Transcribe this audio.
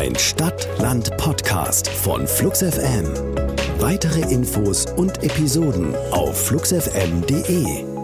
Ein Stadt-Land-Podcast von Flux FM. Weitere Infos und Episoden auf fluxfm.de.